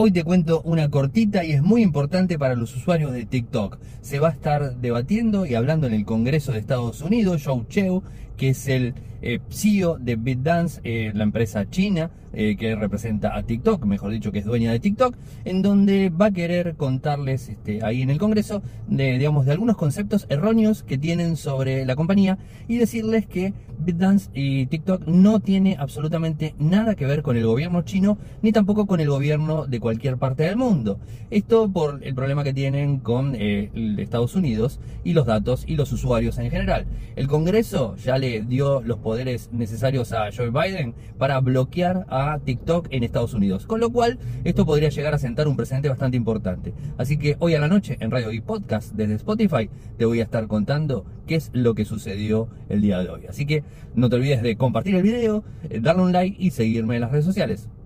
Hoy te cuento una cortita y es muy importante para los usuarios de TikTok. Se va a estar debatiendo y hablando en el Congreso de Estados Unidos, Joe Cheu, que es el eh, CEO de BitDance, eh, la empresa china eh, que representa a TikTok, mejor dicho, que es dueña de TikTok, en donde va a querer contarles este, ahí en el Congreso de, digamos, de algunos conceptos erróneos que tienen sobre la compañía y decirles que BitDance y TikTok no tiene absolutamente nada que ver con el gobierno chino ni tampoco con el gobierno de cualquier parte del mundo. Esto por el problema que tienen con Estados Unidos y los datos y los usuarios en general. El Congreso ya le dio los poderes necesarios a Joe Biden para bloquear a TikTok en Estados Unidos. Con lo cual, esto podría llegar a sentar un precedente bastante importante. Así que hoy a la noche, en Radio y Podcast desde Spotify, te voy a estar contando qué es lo que sucedió el día de hoy. Así que no te olvides de compartir el video, eh, darle un like y seguirme en las redes sociales.